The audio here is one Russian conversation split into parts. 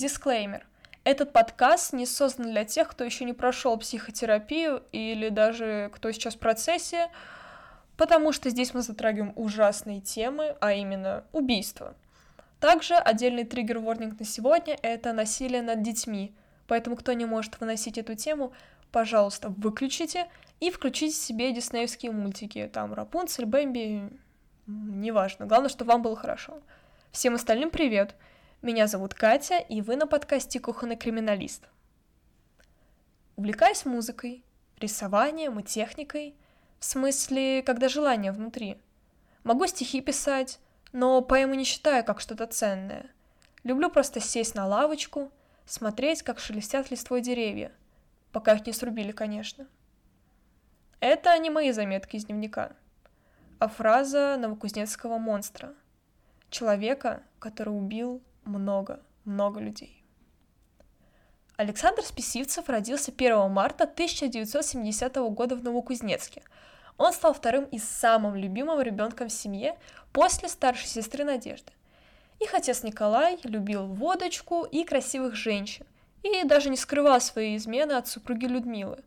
Дисклеймер. Этот подкаст не создан для тех, кто еще не прошел психотерапию или даже кто сейчас в процессе, потому что здесь мы затрагиваем ужасные темы, а именно убийство. Также отдельный триггер-ворнинг на сегодня — это насилие над детьми, поэтому кто не может выносить эту тему, пожалуйста, выключите и включите себе диснеевские мультики, там Рапунцель, Бэмби, неважно, главное, чтобы вам было хорошо. Всем остальным привет! Меня зовут Катя, и вы на подкасте «Кухонный криминалист». Увлекаюсь музыкой, рисованием и техникой — в смысле, когда желание внутри. Могу стихи писать, но поэму не считаю как что-то ценное. Люблю просто сесть на лавочку, смотреть, как шелестят листвой деревья, пока их не срубили, конечно. Это не мои заметки из дневника, а фраза новокузнецкого монстра, человека, который убил много, много людей. Александр Списивцев родился 1 марта 1970 года в Новокузнецке. Он стал вторым и самым любимым ребенком в семье после старшей сестры Надежды. Их отец Николай любил водочку и красивых женщин, и даже не скрывал свои измены от супруги Людмилы.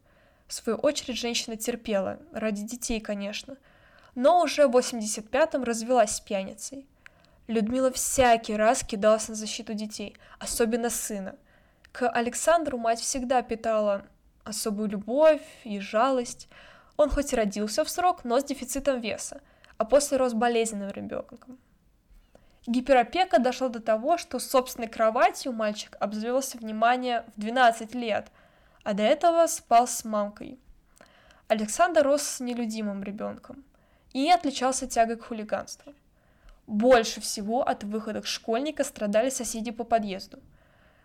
В свою очередь женщина терпела, ради детей, конечно, но уже в 85-м развелась с пьяницей. Людмила всякий раз кидалась на защиту детей, особенно сына – к Александру мать всегда питала особую любовь и жалость. Он хоть и родился в срок, но с дефицитом веса, а после рос болезненным ребенком. Гиперопека дошла до того, что собственной кроватью мальчик обзавелся внимание в 12 лет, а до этого спал с мамкой. Александр рос с нелюдимым ребенком и отличался тягой к хулиганству. Больше всего от выхода школьника страдали соседи по подъезду –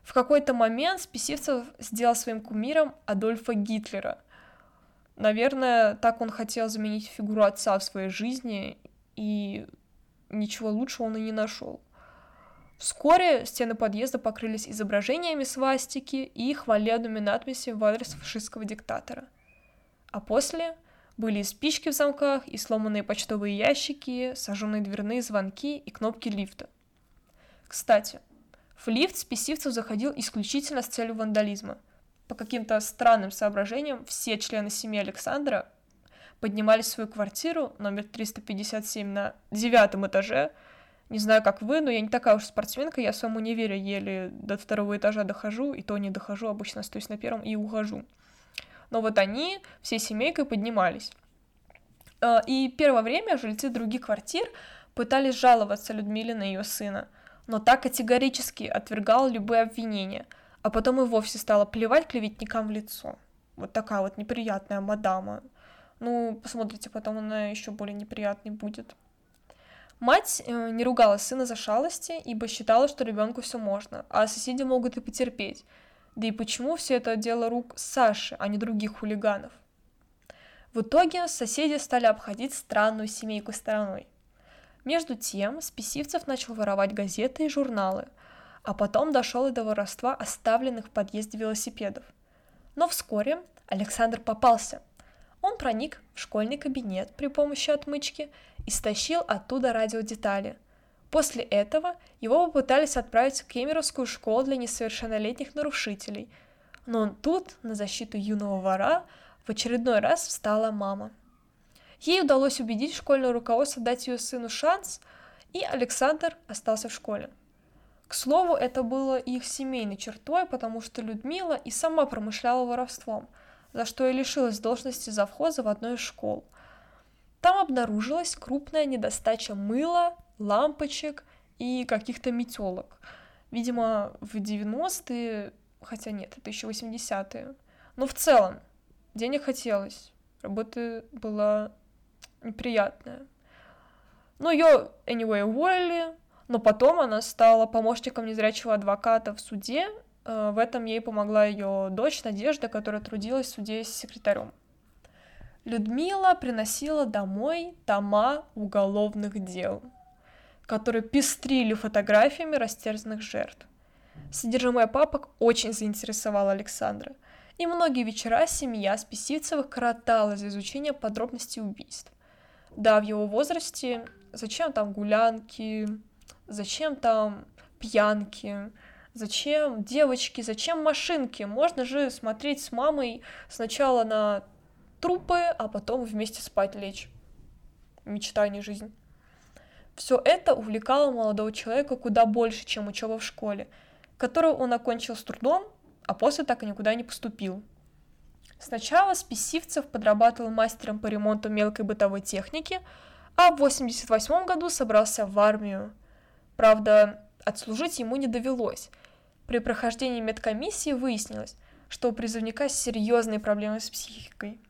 в какой-то момент Списивцев сделал своим кумиром Адольфа Гитлера. Наверное, так он хотел заменить фигуру отца в своей жизни, и ничего лучшего он и не нашел. Вскоре стены подъезда покрылись изображениями свастики и хвалебными надписями в адрес фашистского диктатора. А после были и спички в замках, и сломанные почтовые ящики, сожженные дверные звонки и кнопки лифта. Кстати, в лифт Списивцев заходил исключительно с целью вандализма. По каким-то странным соображениям все члены семьи Александра поднимались в свою квартиру номер 357 на девятом этаже. Не знаю, как вы, но я не такая уж спортсменка, я в своем универе еле до второго этажа дохожу, и то не дохожу, обычно остаюсь на первом и ухожу. Но вот они всей семейкой поднимались. А, и первое время жильцы других квартир пытались жаловаться Людмиле на ее сына – но так категорически отвергал любые обвинения, а потом и вовсе стала плевать клеветникам в лицо. Вот такая вот неприятная мадама. Ну, посмотрите, потом она еще более неприятной будет. Мать э, не ругала сына за шалости, ибо считала, что ребенку все можно, а соседи могут и потерпеть. Да и почему все это дело рук Саши, а не других хулиганов? В итоге соседи стали обходить странную семейку стороной – между тем, Списивцев начал воровать газеты и журналы, а потом дошел и до воровства оставленных в подъезде велосипедов. Но вскоре Александр попался. Он проник в школьный кабинет при помощи отмычки и стащил оттуда радиодетали. После этого его попытались отправить в Кемеровскую школу для несовершеннолетних нарушителей, но тут на защиту юного вора в очередной раз встала мама. Ей удалось убедить школьное руководство дать ее сыну шанс, и Александр остался в школе. К слову, это было их семейной чертой, потому что Людмила и сама промышляла воровством, за что и лишилась должности завхоза в одной из школ. Там обнаружилась крупная недостача мыла, лампочек и каких-то метелок. Видимо, в 90-е, хотя нет, это еще 80-е. Но в целом, денег хотелось, работа была неприятная. Ну, ее, anyway, уволили, но потом она стала помощником незрячего адвоката в суде. Э, в этом ей помогла ее дочь Надежда, которая трудилась в суде с секретарем. Людмила приносила домой тома уголовных дел, которые пестрили фотографиями растерзанных жертв. Содержимое папок очень заинтересовало Александра, и многие вечера семья Списивцевых коротала за изучение подробностей убийств. Да, в его возрасте зачем там гулянки, зачем там пьянки, Зачем девочки, зачем машинки? Можно же смотреть с мамой сначала на трупы, а потом вместе спать лечь. Мечта, а жизнь. Все это увлекало молодого человека куда больше, чем учеба в школе, которую он окончил с трудом, а после так и никуда не поступил. Сначала Списивцев подрабатывал мастером по ремонту мелкой бытовой техники, а в 1988 году собрался в армию. Правда, отслужить ему не довелось. При прохождении медкомиссии выяснилось, что у призывника серьезные проблемы с психикой.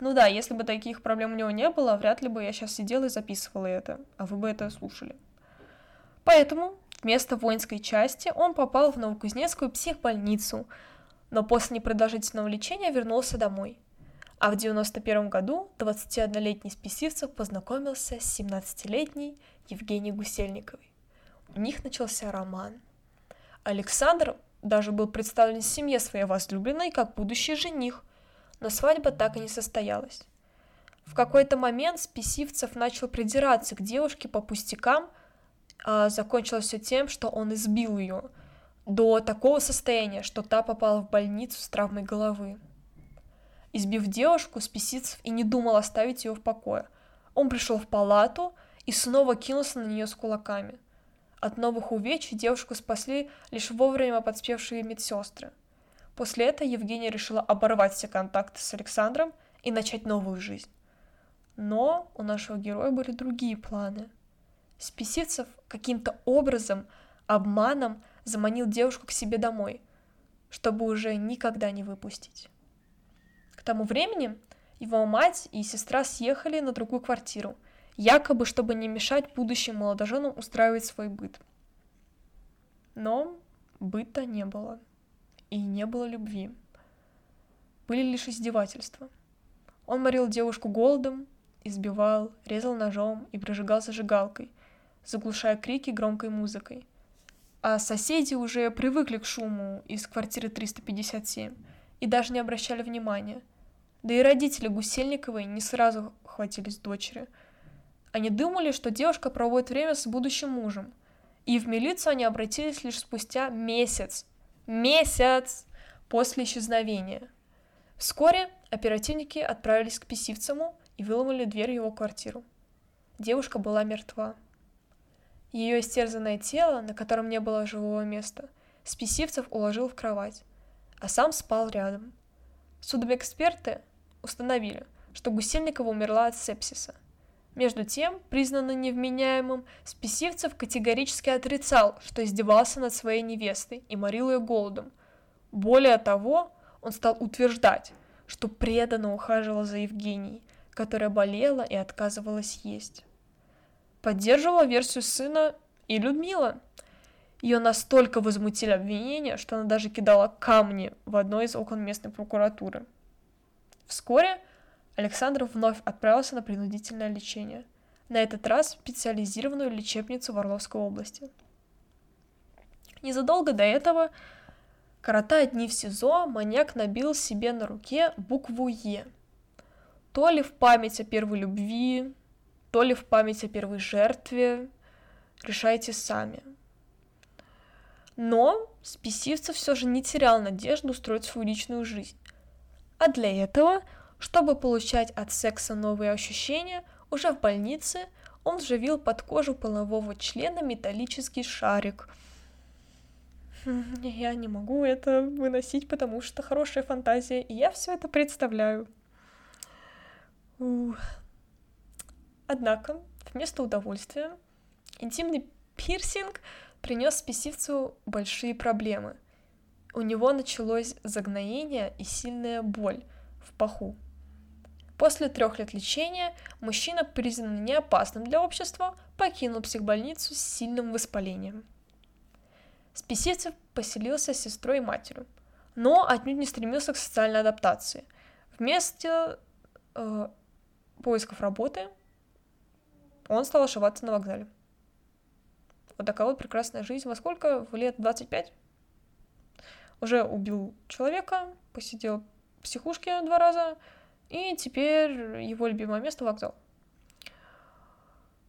Ну да, если бы таких проблем у него не было, вряд ли бы я сейчас сидела и записывала это, а вы бы это слушали. Поэтому вместо воинской части он попал в Новокузнецкую психбольницу, но после непродолжительного лечения вернулся домой. А в 91 году 21-летний Списивцев познакомился с 17-летней Евгенией Гусельниковой. У них начался роман. Александр даже был представлен семье своей возлюбленной как будущий жених, но свадьба так и не состоялась. В какой-то момент Списивцев начал придираться к девушке по пустякам, а закончилось все тем, что он избил ее до такого состояния, что та попала в больницу с травмой головы. Избив девушку, Списивцев и не думал оставить ее в покое. Он пришел в палату и снова кинулся на нее с кулаками. От новых увечий девушку спасли лишь вовремя подспевшие медсестры – После этого Евгения решила оборвать все контакты с Александром и начать новую жизнь. Но у нашего героя были другие планы. Списивцев каким-то образом, обманом заманил девушку к себе домой, чтобы уже никогда не выпустить. К тому времени его мать и сестра съехали на другую квартиру, якобы чтобы не мешать будущим молодоженам устраивать свой быт. Но быта не было и не было любви. Были лишь издевательства. Он морил девушку голодом, избивал, резал ножом и прожигал зажигалкой, заглушая крики громкой музыкой. А соседи уже привыкли к шуму из квартиры 357 и даже не обращали внимания. Да и родители Гусельниковой не сразу хватились дочери. Они думали, что девушка проводит время с будущим мужем, и в милицию они обратились лишь спустя месяц Месяц после исчезновения. Вскоре оперативники отправились к Писивцему и выломали дверь его квартиру. Девушка была мертва. Ее истерзанное тело, на котором не было живого места, Списивцев уложил в кровать, а сам спал рядом. Судмедэксперты установили, что Гусельникова умерла от сепсиса – между тем, признанный невменяемым, Списивцев категорически отрицал, что издевался над своей невестой и морил ее голодом. Более того, он стал утверждать, что преданно ухаживал за Евгенией, которая болела и отказывалась есть. Поддерживала версию сына и Людмила. Ее настолько возмутили обвинения, что она даже кидала камни в одно из окон местной прокуратуры. Вскоре Александр вновь отправился на принудительное лечение, на этот раз в специализированную лечебницу в Орловской области. Незадолго до этого, коротая дни в СИЗО, маньяк набил себе на руке букву «Е». То ли в память о первой любви, то ли в память о первой жертве, решайте сами. Но Списивцев все же не терял надежду устроить свою личную жизнь. А для этого – чтобы получать от секса новые ощущения, уже в больнице он вживил под кожу полового члена металлический шарик. Хм, я не могу это выносить, потому что хорошая фантазия, и я все это представляю. Однако, вместо удовольствия, интимный пирсинг принес спесивцу большие проблемы. У него началось загноение и сильная боль в паху. После трех лет лечения мужчина, признанный неопасным для общества, покинул психбольницу с сильным воспалением. Списивцев поселился с сестрой и матерью, но отнюдь не стремился к социальной адаптации. Вместо э, поисков работы он стал ошиваться на вокзале. Вот такая вот прекрасная жизнь. Во сколько? В лет 25? Уже убил человека, посидел в психушке два раза, и теперь его любимое место вокзал.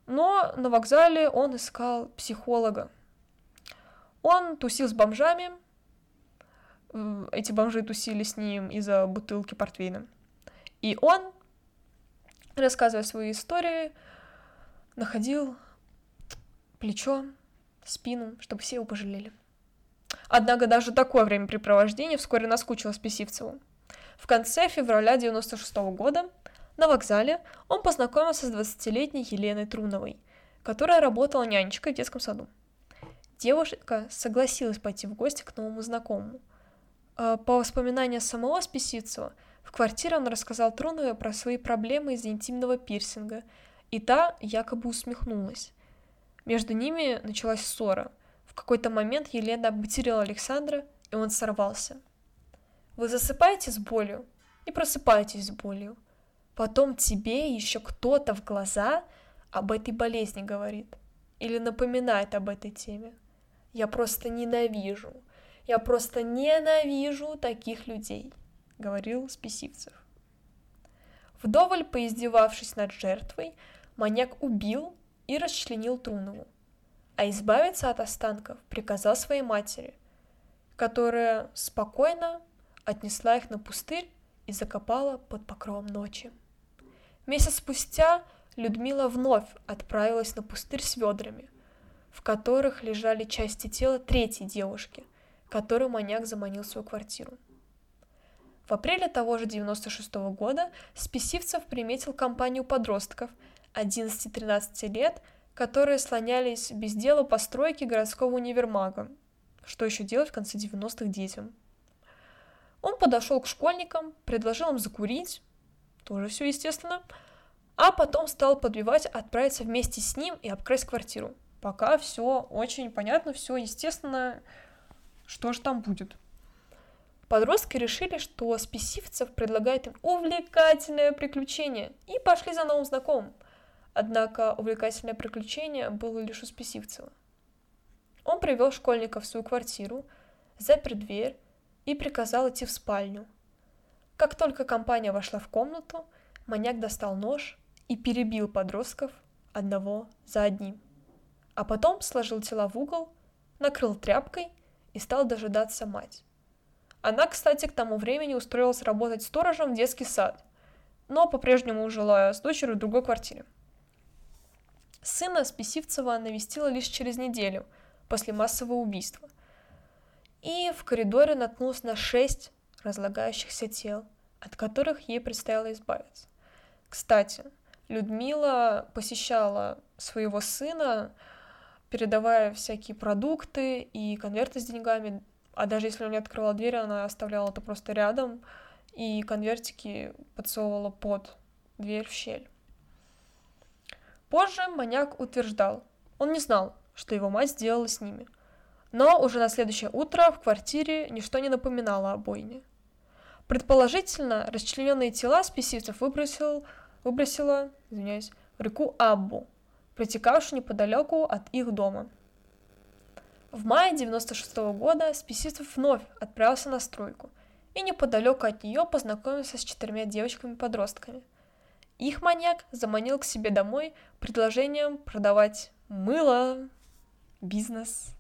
Но на вокзале он искал психолога. Он тусил с бомжами, эти бомжи тусили с ним из-за бутылки портвейна. И он, рассказывая свои истории, находил плечо, спину, чтобы все его пожалели. Однако даже такое времяпрепровождение вскоре наскучило Списивцеву. В конце февраля 96 -го года на вокзале он познакомился с 20-летней Еленой Труновой, которая работала нянечкой в детском саду. Девушка согласилась пойти в гости к новому знакомому. А, по воспоминаниям самого Списицева, в квартире он рассказал Труновой про свои проблемы из-за интимного пирсинга, и та якобы усмехнулась. Между ними началась ссора. В какой-то момент Елена обматерила Александра, и он сорвался. Вы засыпаете с болью и просыпаетесь с болью. Потом тебе еще кто-то в глаза об этой болезни говорит или напоминает об этой теме. Я просто ненавижу, я просто ненавижу таких людей, говорил Списивцев. Вдоволь поиздевавшись над жертвой, маньяк убил и расчленил Трунову, а избавиться от останков приказал своей матери, которая спокойно отнесла их на пустырь и закопала под покровом ночи. Месяц спустя Людмила вновь отправилась на пустырь с ведрами, в которых лежали части тела третьей девушки, которую маньяк заманил в свою квартиру. В апреле того же 96 -го года Списивцев приметил компанию подростков 11-13 лет, которые слонялись без дела по стройке городского универмага. Что еще делать в конце 90-х детям? Он подошел к школьникам, предложил им закурить, тоже все естественно, а потом стал подбивать отправиться вместе с ним и обкрасть квартиру. Пока все очень понятно, все естественно, что же там будет. Подростки решили, что Списивцев предлагает им увлекательное приключение, и пошли за новым знакомым. Однако увлекательное приключение было лишь у Списивцева. Он привел школьника в свою квартиру, запер дверь и приказал идти в спальню. Как только компания вошла в комнату, маньяк достал нож и перебил подростков одного за одним. А потом сложил тела в угол, накрыл тряпкой и стал дожидаться мать. Она, кстати, к тому времени устроилась работать сторожем в детский сад, но по-прежнему жила с дочерью в другой квартире. Сына Списивцева навестила лишь через неделю после массового убийства – и в коридоре наткнулась на шесть разлагающихся тел, от которых ей предстояло избавиться. Кстати, Людмила посещала своего сына, передавая всякие продукты и конверты с деньгами, а даже если он не открывал дверь, она оставляла это просто рядом, и конвертики подсовывала под дверь в щель. Позже маньяк утверждал, он не знал, что его мать сделала с ними – но уже на следующее утро в квартире ничто не напоминало о бойне. Предположительно, расчлененные тела спесивцев выбросил, выбросила извиняюсь, в реку Аббу, протекавшую неподалеку от их дома. В мае 96 -го года Списивцев вновь отправился на стройку и неподалеку от нее познакомился с четырьмя девочками-подростками. Их маньяк заманил к себе домой предложением продавать мыло, бизнес,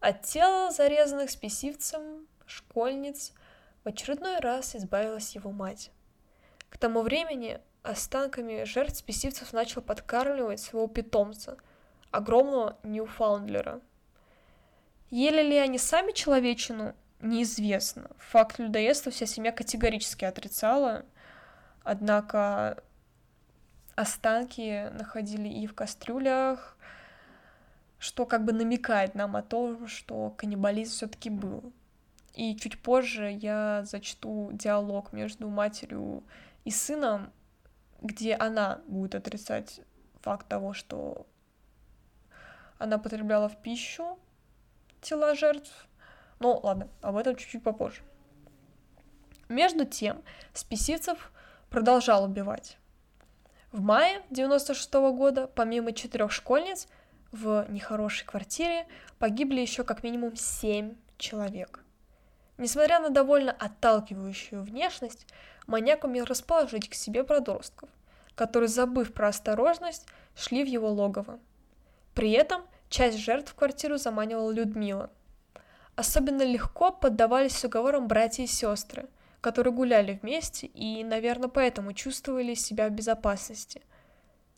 от тела зарезанных спесивцем школьниц в очередной раз избавилась его мать. К тому времени останками жертв спесивцев начал подкармливать своего питомца, огромного Ньюфаундлера. Ели ли они сами человечину, неизвестно. Факт людоедства вся семья категорически отрицала, однако останки находили и в кастрюлях, что как бы намекает нам о том, что каннибализм все-таки был. И чуть позже я зачту диалог между матерью и сыном, где она будет отрицать факт того, что она потребляла в пищу тела жертв. Ну, ладно, об этом чуть-чуть попозже. Между тем, Списивцев продолжал убивать. В мае 96 -го года, помимо четырех школьниц, в нехорошей квартире погибли еще как минимум семь человек. Несмотря на довольно отталкивающую внешность, маньяк умел расположить к себе подростков, которые, забыв про осторожность, шли в его логово. При этом часть жертв в квартиру заманивала Людмила. Особенно легко поддавались уговорам братья и сестры, которые гуляли вместе и, наверное, поэтому чувствовали себя в безопасности.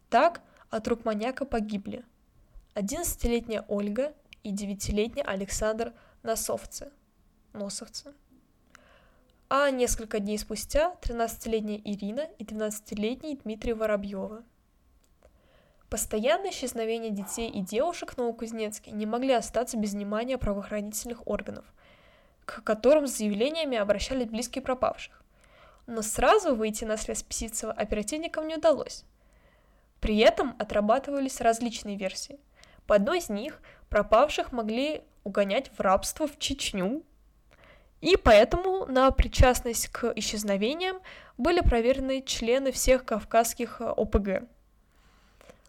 Так от рук маньяка погибли 11-летняя Ольга и 9-летний Александр Носовцы. Носовцы. А несколько дней спустя 13-летняя Ирина и 12-летний Дмитрий Воробьева. Постоянное исчезновение детей и девушек в Новокузнецке не могли остаться без внимания правоохранительных органов, к которым с заявлениями обращались близкие пропавших. Но сразу выйти на связь Писицева оперативникам не удалось. При этом отрабатывались различные версии. По одной из них пропавших могли угонять в рабство в Чечню, и поэтому на причастность к исчезновениям были проверены члены всех кавказских ОПГ.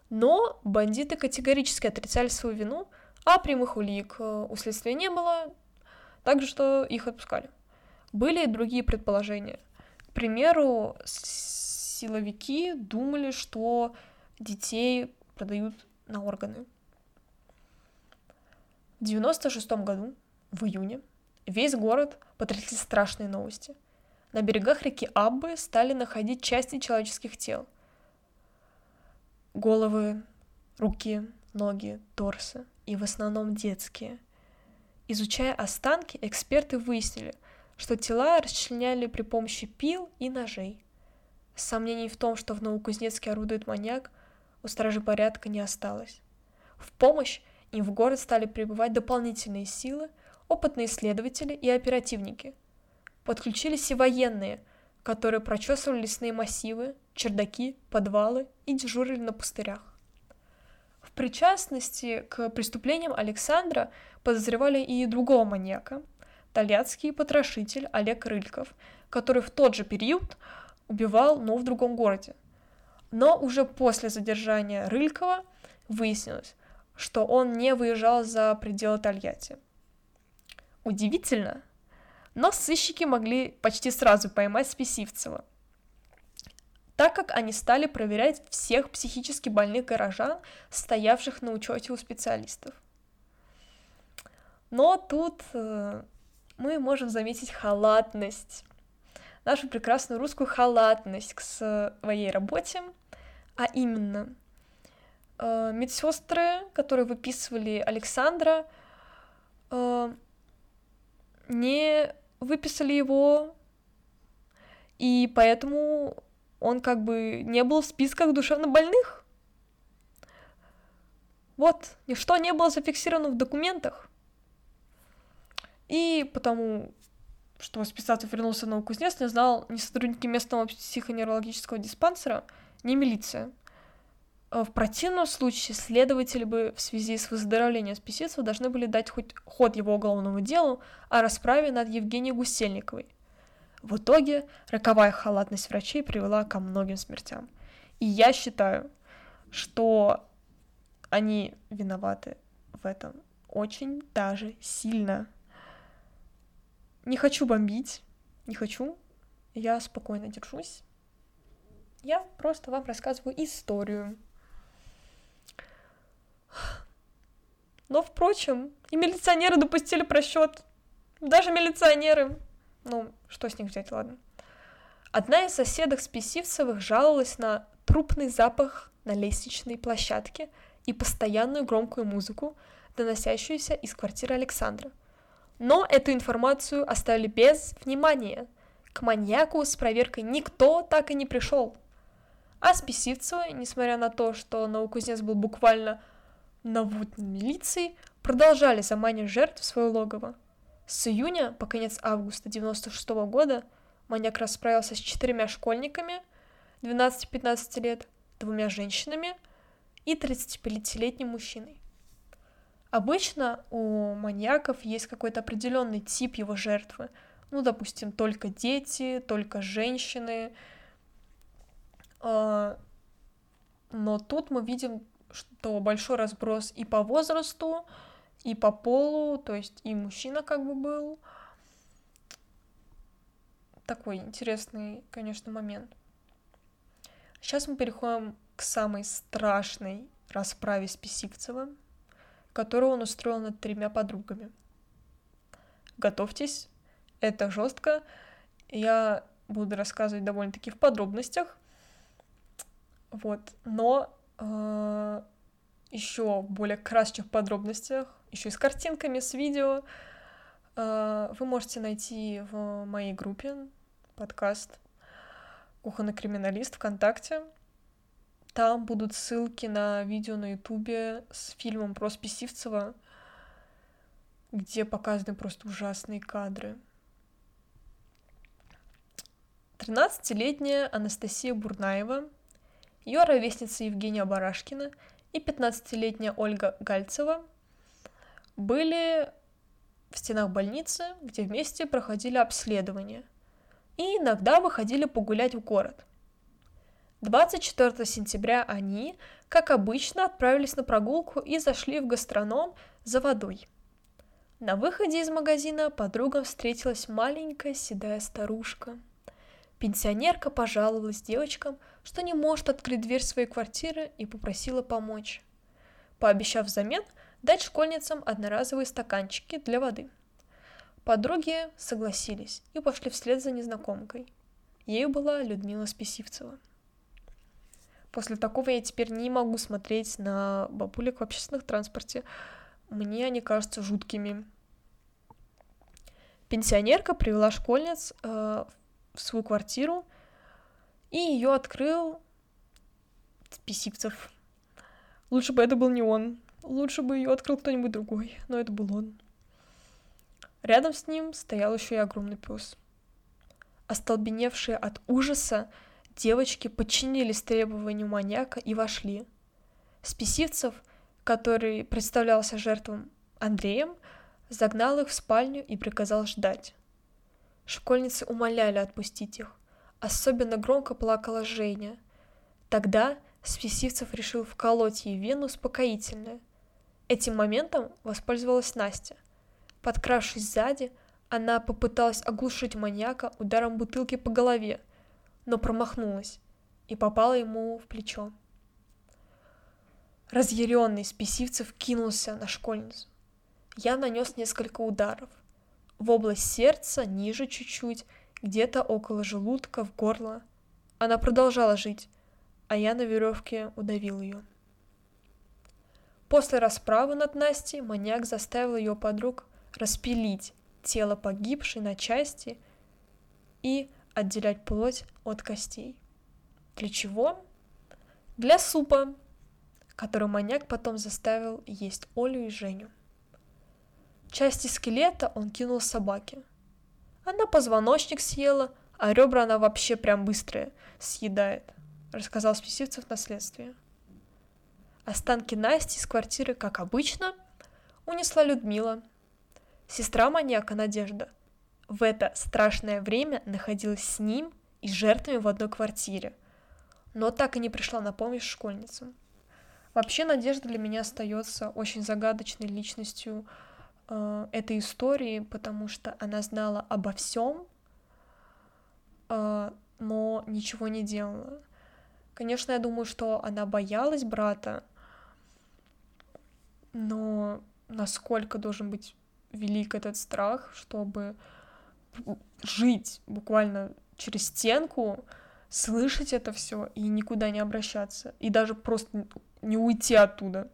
Но бандиты категорически отрицали свою вину, а прямых улик э, у следствия не было, также что их отпускали. Были и другие предположения. К примеру, силовики думали, что детей продают на органы. В 96 году, в июне, весь город потрясли страшные новости. На берегах реки Аббы стали находить части человеческих тел – Головы, руки, ноги, торсы и в основном детские. Изучая останки, эксперты выяснили, что тела расчленяли при помощи пил и ножей. Сомнений в том, что в Новокузнецке орудует маньяк, у стражи порядка не осталось. В помощь им в город стали прибывать дополнительные силы, опытные следователи и оперативники. Подключились и военные, которые прочесывали лесные массивы, чердаки, подвалы и дежурили на пустырях. В причастности к преступлениям Александра подозревали и другого маньяка, тольяцкий потрошитель Олег Рыльков, который в тот же период убивал, но в другом городе. Но уже после задержания Рылькова выяснилось, что он не выезжал за пределы Тольятти. Удивительно, но сыщики могли почти сразу поймать Списивцева, так как они стали проверять всех психически больных горожан, стоявших на учете у специалистов. Но тут э, мы можем заметить халатность, нашу прекрасную русскую халатность к своей работе, а именно э, медсестры, которые выписывали Александра, э, не выписали его, и поэтому он как бы не был в списках душевнобольных. Вот, ничто не было зафиксировано в документах. И потому, что Списатов вернулся на Новокузнец, не знал ни сотрудники местного психоневрологического диспансера, ни милиция. А в противном случае следователи бы в связи с выздоровлением Списицева должны были дать хоть ход его уголовному делу о расправе над Евгенией Гусельниковой – в итоге роковая халатность врачей привела ко многим смертям. И я считаю, что они виноваты в этом очень даже сильно. Не хочу бомбить, не хочу. Я спокойно держусь. Я просто вам рассказываю историю. Но, впрочем, и милиционеры допустили просчет. Даже милиционеры ну, что с них взять, ладно. Одна из соседок Списивцевых жаловалась на трупный запах на лестничной площадке и постоянную громкую музыку, доносящуюся из квартиры Александра. Но эту информацию оставили без внимания. К маньяку с проверкой никто так и не пришел. А Списивцевы, несмотря на то, что Новокузнец был буквально наводнен милицией, продолжали заманивать жертв в свое логово. С июня по конец августа 96 года маньяк расправился с четырьмя школьниками 12-15 лет, двумя женщинами и 35-летним мужчиной. Обычно у маньяков есть какой-то определенный тип его жертвы. Ну, допустим, только дети, только женщины. А, но тут мы видим, что большой разброс и по возрасту, и по полу, то есть и мужчина как бы был. Такой интересный, конечно, момент. Сейчас мы переходим к самой страшной расправе с Писивцевым, которую он устроил над тремя подругами. Готовьтесь, это жестко. Я буду рассказывать довольно-таки в подробностях. Вот, но еще в более красочных подробностях, еще и с картинками, с видео, э, вы можете найти в моей группе подкаст «Кухонный криминалист» ВКонтакте. Там будут ссылки на видео на Ютубе с фильмом про Списивцева, где показаны просто ужасные кадры. 13-летняя Анастасия Бурнаева, ее ровесница Евгения Барашкина и 15-летняя Ольга Гальцева были в стенах больницы, где вместе проходили обследование и иногда выходили погулять в город. 24 сентября они, как обычно, отправились на прогулку и зашли в гастроном за водой. На выходе из магазина подругам встретилась маленькая седая старушка. Пенсионерка пожаловалась девочкам, что не может открыть дверь своей квартиры и попросила помочь, пообещав взамен дать школьницам одноразовые стаканчики для воды. Подруги согласились и пошли вслед за незнакомкой. Ею была Людмила Списивцева. После такого я теперь не могу смотреть на бабулек в общественном транспорте. Мне они кажутся жуткими. Пенсионерка привела школьниц э, в свою квартиру, и ее открыл Списивцев. Лучше бы это был не он. Лучше бы ее открыл кто-нибудь другой, но это был он. Рядом с ним стоял еще и огромный пес. Остолбеневшие от ужаса, Девочки подчинились требованию маньяка и вошли. Списивцев, который представлялся жертвам Андреем, загнал их в спальню и приказал ждать. Школьницы умоляли отпустить их. Особенно громко плакала Женя. Тогда Списивцев решил вколоть ей вену успокоительное. Этим моментом воспользовалась Настя. Подкравшись сзади, она попыталась оглушить маньяка ударом бутылки по голове, но промахнулась и попала ему в плечо. Разъяренный Списивцев кинулся на школьницу. Я нанес несколько ударов. В область сердца, ниже чуть-чуть, где-то около желудка, в горло. Она продолжала жить, а я на веревке удавил ее. После расправы над Настей маньяк заставил ее подруг распилить тело погибшей на части и отделять плоть от костей. Для чего? Для супа, который маньяк потом заставил есть Олю и Женю. Части скелета он кинул собаке. Она позвоночник съела, а ребра она вообще прям быстрые съедает, рассказал Списивцев на следствии. Останки Насти из квартиры, как обычно, унесла Людмила. Сестра маньяка Надежда – в это страшное время находилась с ним и жертвами в одной квартире, но так и не пришла на помощь школьницам. Вообще Надежда для меня остается очень загадочной личностью э, этой истории, потому что она знала обо всем, э, но ничего не делала. Конечно, я думаю, что она боялась брата, но насколько должен быть велик этот страх, чтобы жить буквально через стенку, слышать это все и никуда не обращаться, и даже просто не уйти оттуда.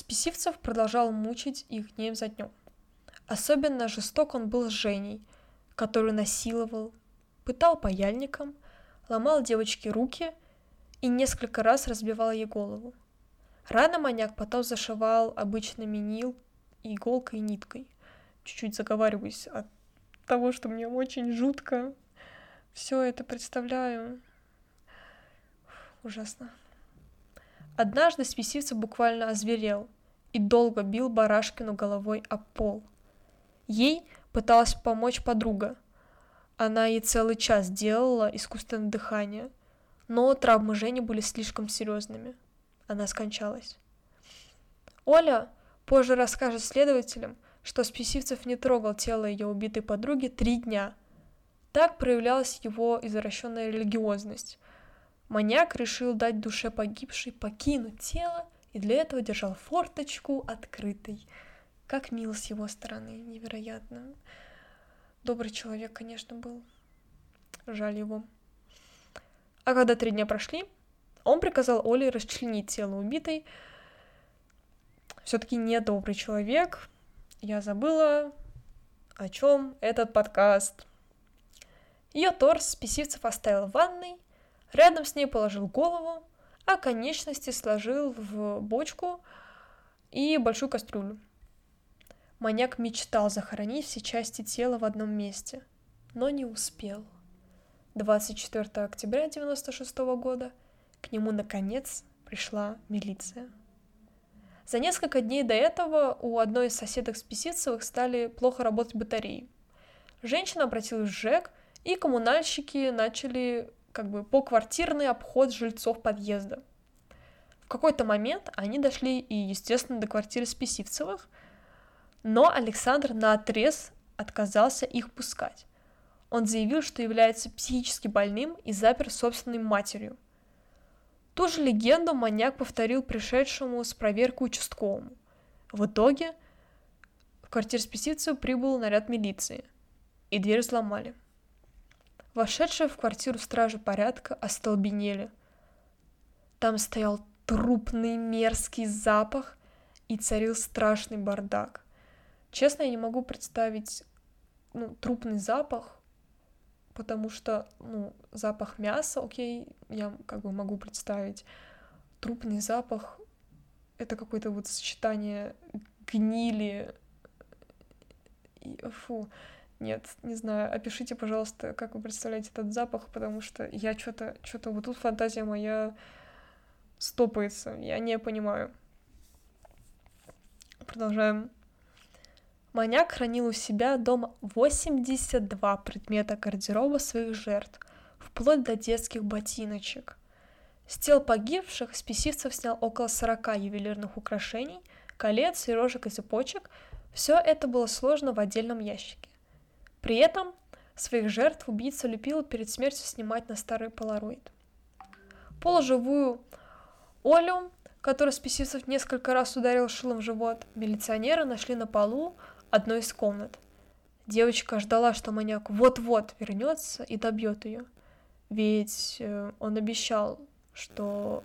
Списивцев продолжал мучить их днем за днем. Особенно жесток он был с Женей, который насиловал, пытал паяльником, ломал девочке руки и несколько раз разбивал ей голову. Рано маньяк потом зашивал обычный минил иголкой и ниткой. Чуть-чуть заговариваюсь от того, что мне очень жутко. Все это представляю. Ужасно. Однажды Списивцев буквально озверел и долго бил Барашкину головой об пол. Ей пыталась помочь подруга. Она ей целый час делала искусственное дыхание, но травмы Жени были слишком серьезными. Она скончалась. Оля Позже расскажет следователям, что Списивцев не трогал тело ее убитой подруги три дня. Так проявлялась его извращенная религиозность. Маньяк решил дать душе погибшей покинуть тело и для этого держал форточку открытой. Как мило с его стороны, невероятно. Добрый человек, конечно, был. Жаль его. А когда три дня прошли, он приказал Оле расчленить тело убитой. Все-таки недобрый человек. Я забыла, о чем этот подкаст. Ее торс Списивцев оставил в ванной, рядом с ней положил голову, а конечности сложил в бочку и большую кастрюлю. Маньяк мечтал захоронить все части тела в одном месте, но не успел. 24 октября 1996 года к нему наконец пришла милиция. За несколько дней до этого у одной из соседок Списицевых стали плохо работать батареи. Женщина обратилась в ЖЭК, и коммунальщики начали как бы поквартирный обход жильцов подъезда. В какой-то момент они дошли и, естественно, до квартиры Списивцевых, но Александр на отрез отказался их пускать. Он заявил, что является психически больным и запер собственной матерью. Ту же легенду маньяк повторил пришедшему с проверкой участковому. В итоге в квартиру Списивцева прибыл наряд милиции, и дверь взломали. Вошедшие в квартиру стражи порядка остолбенели. Там стоял трупный мерзкий запах и царил страшный бардак. Честно, я не могу представить ну, трупный запах, потому что, ну, запах мяса, окей, я как бы могу представить. Трупный запах — это какое-то вот сочетание гнили. И, фу, нет, не знаю, опишите, пожалуйста, как вы представляете этот запах, потому что я что-то, что-то вот тут фантазия моя стопается, я не понимаю. Продолжаем. Маньяк хранил у себя дома 82 предмета гардероба своих жертв, вплоть до детских ботиночек. С тел погибших Списивцев снял около 40 ювелирных украшений, колец, сережек и цепочек. Все это было сложено в отдельном ящике. При этом своих жертв убийца любил перед смертью снимать на старый полароид. Полуживую Олю, которую Списивцев несколько раз ударил шилом в живот, милиционеры нашли на полу одной из комнат. Девочка ждала, что маньяк вот-вот вернется и добьет ее. Ведь э, он обещал, что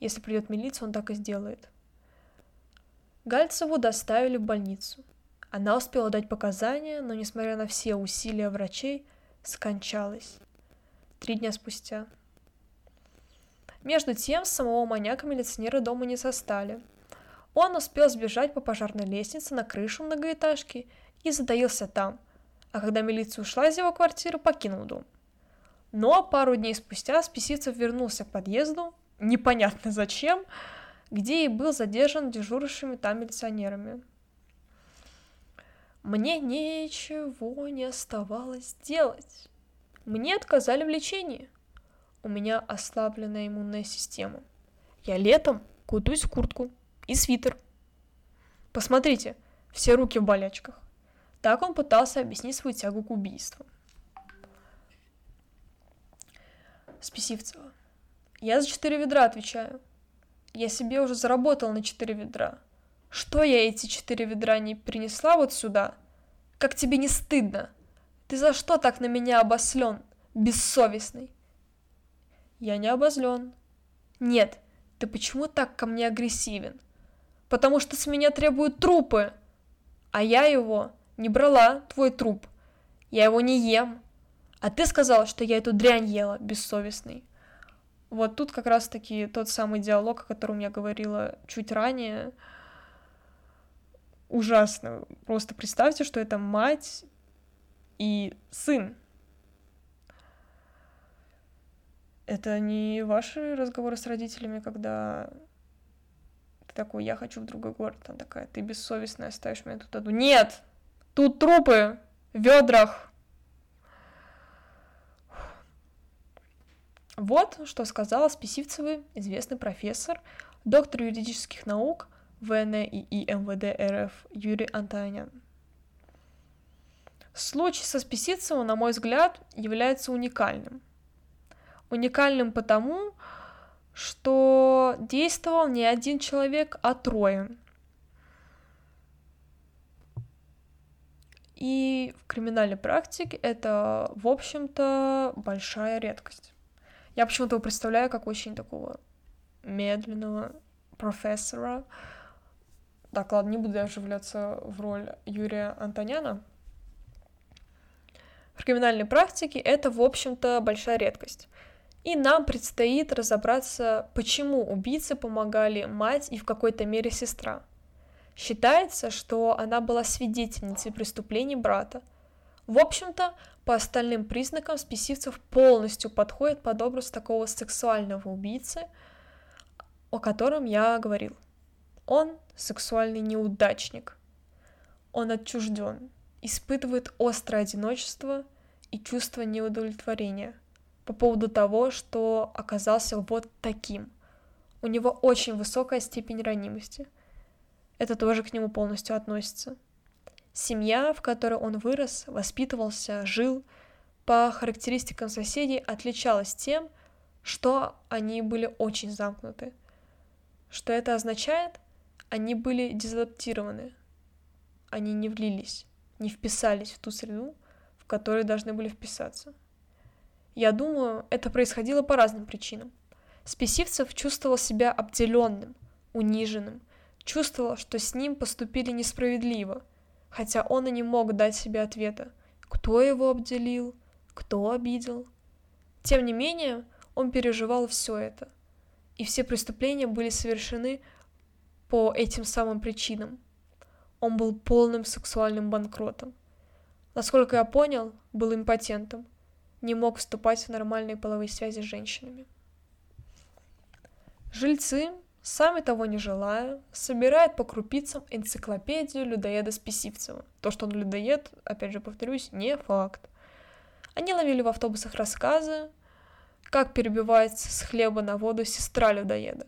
если придет милиция, он так и сделает. Гальцеву доставили в больницу. Она успела дать показания, но, несмотря на все усилия врачей, скончалась. Три дня спустя. Между тем, самого маньяка милиционеры дома не состали. Он успел сбежать по пожарной лестнице на крышу многоэтажки и затаился там, а когда милиция ушла из его квартиры, покинул дом. Но пару дней спустя Списивцев вернулся к подъезду, непонятно зачем, где и был задержан дежурившими там милиционерами. Мне ничего не оставалось делать. Мне отказали в лечении. У меня ослабленная иммунная система. Я летом кутаюсь в куртку и свитер. Посмотрите, все руки в болячках. Так он пытался объяснить свою тягу к убийству. Списивцева. Я за четыре ведра отвечаю. Я себе уже заработал на четыре ведра. Что я эти четыре ведра не принесла вот сюда? Как тебе не стыдно? Ты за что так на меня обослен, бессовестный? Я не обозлен. Нет, ты почему так ко мне агрессивен? Потому что с меня требуют трупы. А я его не брала, твой труп. Я его не ем. А ты сказал, что я эту дрянь ела, бессовестный. Вот тут как раз-таки тот самый диалог, о котором я говорила чуть ранее, ужасно. Просто представьте, что это мать и сын. Это не ваши разговоры с родителями, когда ты такой, я хочу в другой город, она такая, ты бессовестная, оставишь меня тут одну. Нет! Тут трупы в ведрах. Вот что сказал Списивцевый, известный профессор, доктор юридических наук – ВНИ МВД РФ Юрий Антонян. Случай со Списицевым, на мой взгляд, является уникальным. Уникальным потому, что действовал не один человек, а трое. И в криминальной практике это, в общем-то, большая редкость. Я почему-то его представляю как очень такого медленного профессора. Так, ладно, не буду я вживляться в роль Юрия Антоняна. В криминальной практике это, в общем-то, большая редкость. И нам предстоит разобраться, почему убийце помогали мать и в какой-то мере сестра. Считается, что она была свидетельницей преступлений брата. В общем-то, по остальным признакам спесивцев полностью подходит под образ такого сексуального убийцы, о котором я говорил. Он сексуальный неудачник. Он отчужден, испытывает острое одиночество и чувство неудовлетворения по поводу того, что оказался вот таким. У него очень высокая степень ранимости – это тоже к нему полностью относится. Семья, в которой он вырос, воспитывался, жил, по характеристикам соседей отличалась тем, что они были очень замкнуты. Что это означает? Они были дезадаптированы. Они не влились, не вписались в ту среду, в которой должны были вписаться. Я думаю, это происходило по разным причинам. Спесивцев чувствовал себя обделенным, униженным, чувствовал, что с ним поступили несправедливо, хотя он и не мог дать себе ответа, кто его обделил, кто обидел. Тем не менее, он переживал все это, и все преступления были совершены по этим самым причинам. Он был полным сексуальным банкротом. Насколько я понял, был импотентом, не мог вступать в нормальные половые связи с женщинами. Жильцы сами того не желая, собирает по крупицам энциклопедию людоеда Списивцева. То, что он людоед, опять же повторюсь, не факт. Они ловили в автобусах рассказы, как перебивается с хлеба на воду сестра людоеда,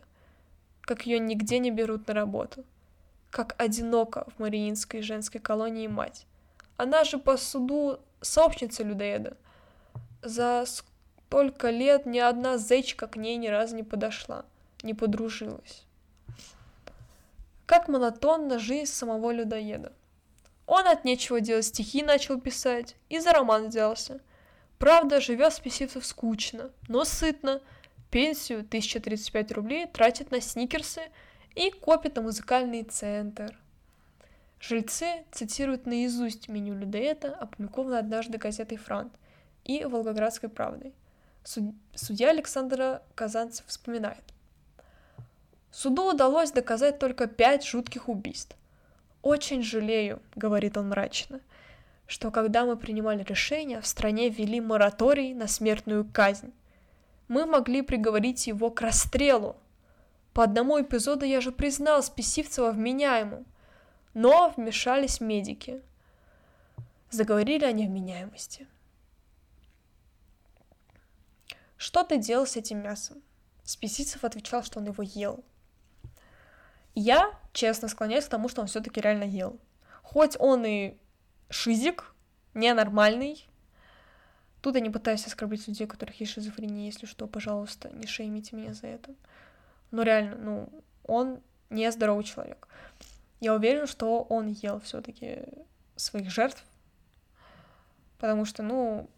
как ее нигде не берут на работу, как одиноко в Мариинской женской колонии мать. Она же по суду сообщница людоеда. За столько лет ни одна зечка к ней ни разу не подошла не подружилась. Как монотонна жизнь самого людоеда. Он от нечего делать стихи начал писать и за роман взялся. Правда, живет спесивцев скучно, но сытно. Пенсию 1035 рублей тратит на сникерсы и копит на музыкальный центр. Жильцы цитируют наизусть меню людоеда, опубликованное однажды газетой «Франт» и «Волгоградской правдой». Судья Александра Казанцев вспоминает. Суду удалось доказать только пять жутких убийств. «Очень жалею», — говорит он мрачно, «что когда мы принимали решение, в стране ввели мораторий на смертную казнь. Мы могли приговорить его к расстрелу. По одному эпизоду я же признал Списивцева вменяемым, но вмешались медики. Заговорили о невменяемости. Что ты делал с этим мясом? Списицев отвечал, что он его ел. Я, честно, склоняюсь к тому, что он все-таки реально ел. Хоть он и шизик, ненормальный. Тут я не пытаюсь оскорбить людей, у которых есть шизофрения, если что, пожалуйста, не шеймите меня за это. Но реально, ну, он не здоровый человек. Я уверен, что он ел все-таки своих жертв, потому что, ну,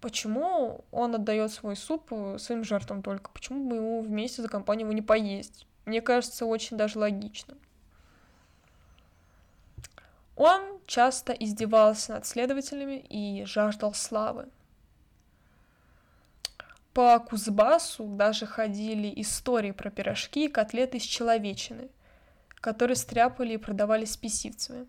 почему он отдает свой суп своим жертвам только? Почему бы ему вместе за компанию его не поесть? Мне кажется, очень даже логично. Он часто издевался над следователями и жаждал славы. По Кузбассу даже ходили истории про пирожки и котлеты из человечины, которые стряпали и продавали спесивцами.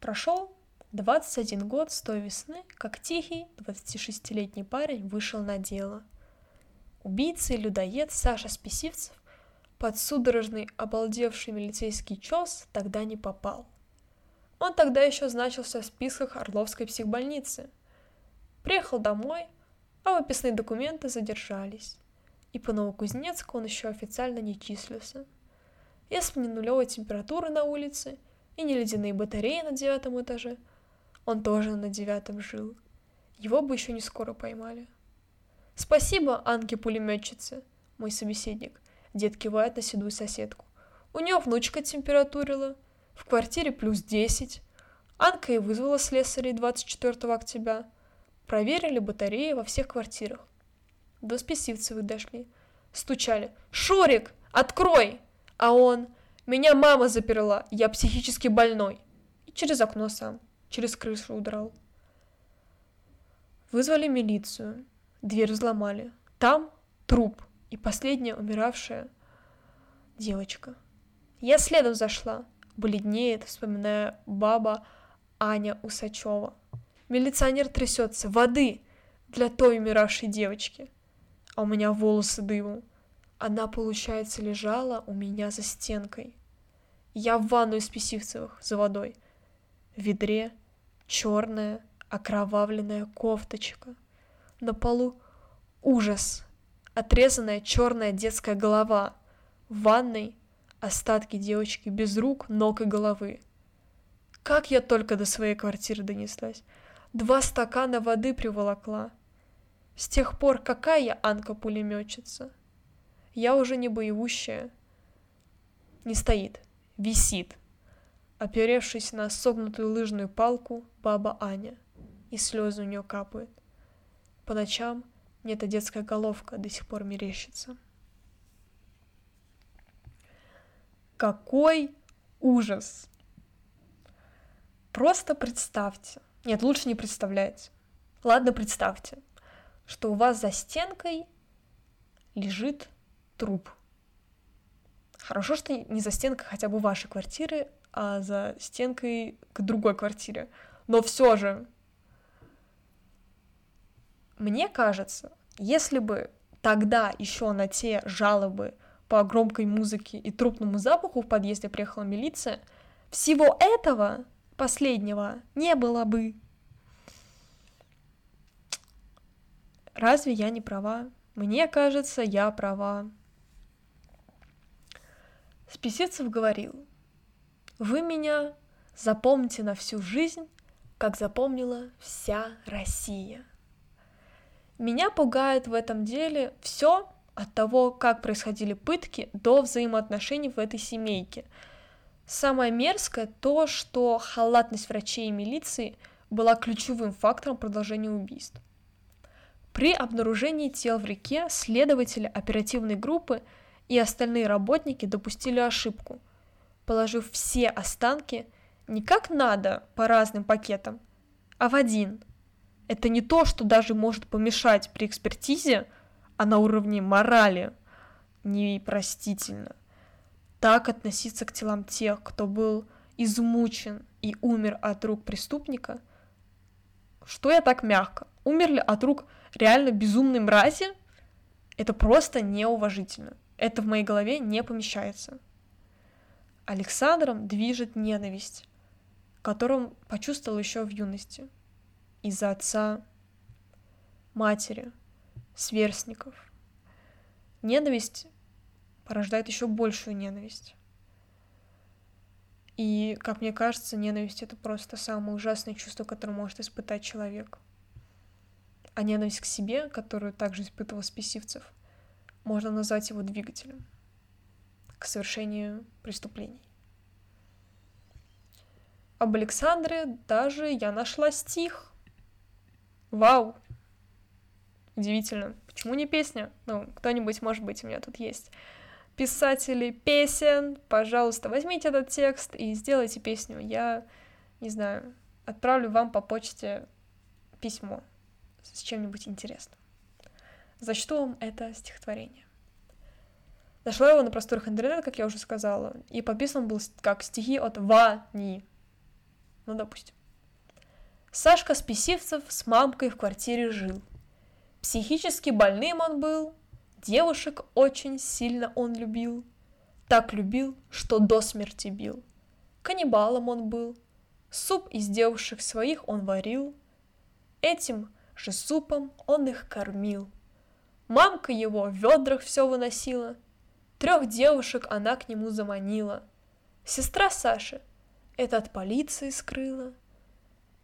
Прошел 21 год с той весны, как тихий 26-летний парень вышел на дело – Убийца и людоед Саша Списивцев под судорожный обалдевший милицейский чес тогда не попал. Он тогда еще значился в списках Орловской психбольницы. Приехал домой, а выписные документы задержались. И по Новокузнецку он еще официально не числился. Если не нулевой температуры на улице и не ледяные батареи на девятом этаже, он тоже на девятом жил. его бы еще не скоро поймали. Спасибо, Анке-пулеметчице, мой собеседник. Дед кивает на седую соседку. У нее внучка температурила. В квартире плюс 10. Анка и вызвала слесарей 24 октября. Проверили батареи во всех квартирах. До Списивцевых дошли. Стучали. «Шурик, открой!» А он «Меня мама заперла, я психически больной». И через окно сам, через крышу удрал. Вызвали милицию. Дверь взломали. Там труп и последняя умиравшая девочка. Я следом зашла, бледнеет, вспоминая баба Аня Усачева. Милиционер трясется. Воды для той умиравшей девочки. А у меня волосы дымом. Она, получается, лежала у меня за стенкой. Я в ванну из Писивцевых за водой. В ведре черная окровавленная кофточка. На полу ужас. Отрезанная черная детская голова. В ванной остатки девочки без рук, ног и головы. Как я только до своей квартиры донеслась. Два стакана воды приволокла. С тех пор какая я Анка-пулеметчица? Я уже не боевущая. Не стоит, висит, оперевшись на согнутую лыжную палку баба Аня, и слезы у нее капают. По ночам мне эта детская головка до сих пор мерещится. Какой ужас! Просто представьте. Нет, лучше не представляйте. Ладно, представьте, что у вас за стенкой лежит труп. Хорошо, что не за стенкой хотя бы вашей квартиры, а за стенкой к другой квартире. Но все же, мне кажется, если бы тогда еще на те жалобы по громкой музыке и трупному запаху в подъезде приехала милиция, всего этого последнего не было бы. Разве я не права? Мне кажется, я права. Списицев говорил, вы меня запомните на всю жизнь, как запомнила вся Россия. Меня пугает в этом деле все, от того, как происходили пытки, до взаимоотношений в этой семейке. Самое мерзкое то, что халатность врачей и милиции была ключевым фактором продолжения убийств. При обнаружении тел в реке следователи оперативной группы и остальные работники допустили ошибку, положив все останки не как надо по разным пакетам, а в один. Это не то, что даже может помешать при экспертизе – а на уровне морали непростительно. Так относиться к телам тех, кто был измучен и умер от рук преступника, что я так мягко? Умерли от рук реально безумной мрази? Это просто неуважительно. Это в моей голове не помещается. Александром движет ненависть, которую почувствовал еще в юности. Из-за отца, матери, сверстников. Ненависть порождает еще большую ненависть. И, как мне кажется, ненависть — это просто самое ужасное чувство, которое может испытать человек. А ненависть к себе, которую также испытывал Списивцев, можно назвать его двигателем к совершению преступлений. Об Александре даже я нашла стих. Вау! Удивительно. Почему не песня? Ну, кто-нибудь, может быть, у меня тут есть. Писатели песен, пожалуйста, возьмите этот текст и сделайте песню. Я, не знаю, отправлю вам по почте письмо с чем-нибудь интересным. Зачту вам это стихотворение. Нашла его на просторах интернета, как я уже сказала, и подписан был как стихи от Вани. Ну, допустим. Сашка Списивцев с мамкой в квартире жил. Психически больным он был, девушек очень сильно он любил, так любил, что до смерти бил. Каннибалом он был, суп из девушек своих он варил, этим же супом он их кормил. Мамка его в ведрах все выносила, трех девушек она к нему заманила. Сестра Саши это от полиции скрыла.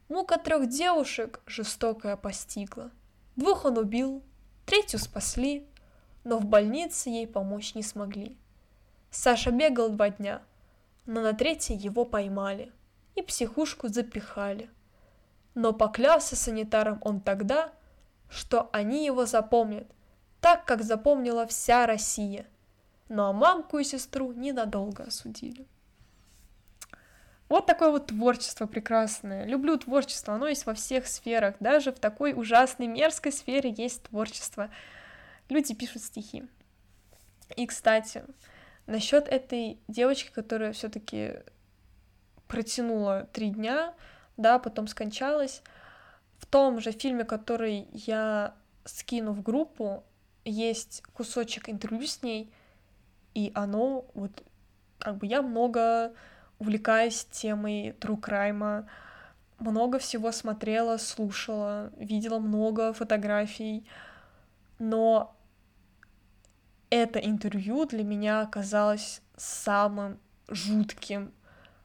Мука трех девушек жестокая постигла. Двух он убил, третью спасли, но в больнице ей помочь не смогли. Саша бегал два дня, но на третий его поймали и психушку запихали. Но поклялся санитарам он тогда, что они его запомнят, так как запомнила вся Россия. Ну а мамку и сестру ненадолго осудили. Вот такое вот творчество прекрасное. Люблю творчество, оно есть во всех сферах. Даже в такой ужасной, мерзкой сфере есть творчество. Люди пишут стихи. И, кстати, насчет этой девочки, которая все-таки протянула три дня, да, потом скончалась, в том же фильме, который я скину в группу, есть кусочек интервью с ней, и оно вот как бы я много увлекаясь темой true crime, много всего смотрела, слушала, видела много фотографий, но это интервью для меня оказалось самым жутким,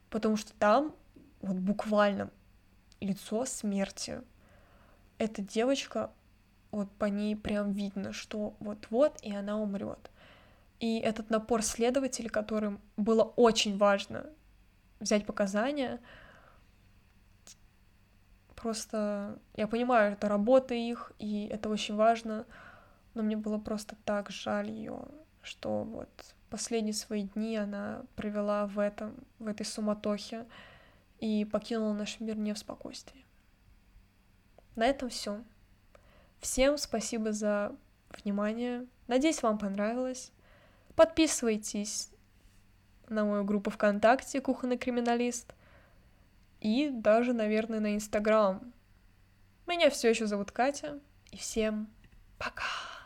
потому что там вот буквально лицо смерти. Эта девочка, вот по ней прям видно, что вот-вот, и она умрет. И этот напор следователей, которым было очень важно взять показания. Просто я понимаю, это работа их, и это очень важно, но мне было просто так жаль ее, что вот последние свои дни она провела в этом, в этой суматохе и покинула наш мир не в спокойствии. На этом все. Всем спасибо за внимание. Надеюсь, вам понравилось. Подписывайтесь на мою группу ВКонтакте «Кухонный криминалист» и даже, наверное, на Инстаграм. Меня все еще зовут Катя, и всем пока!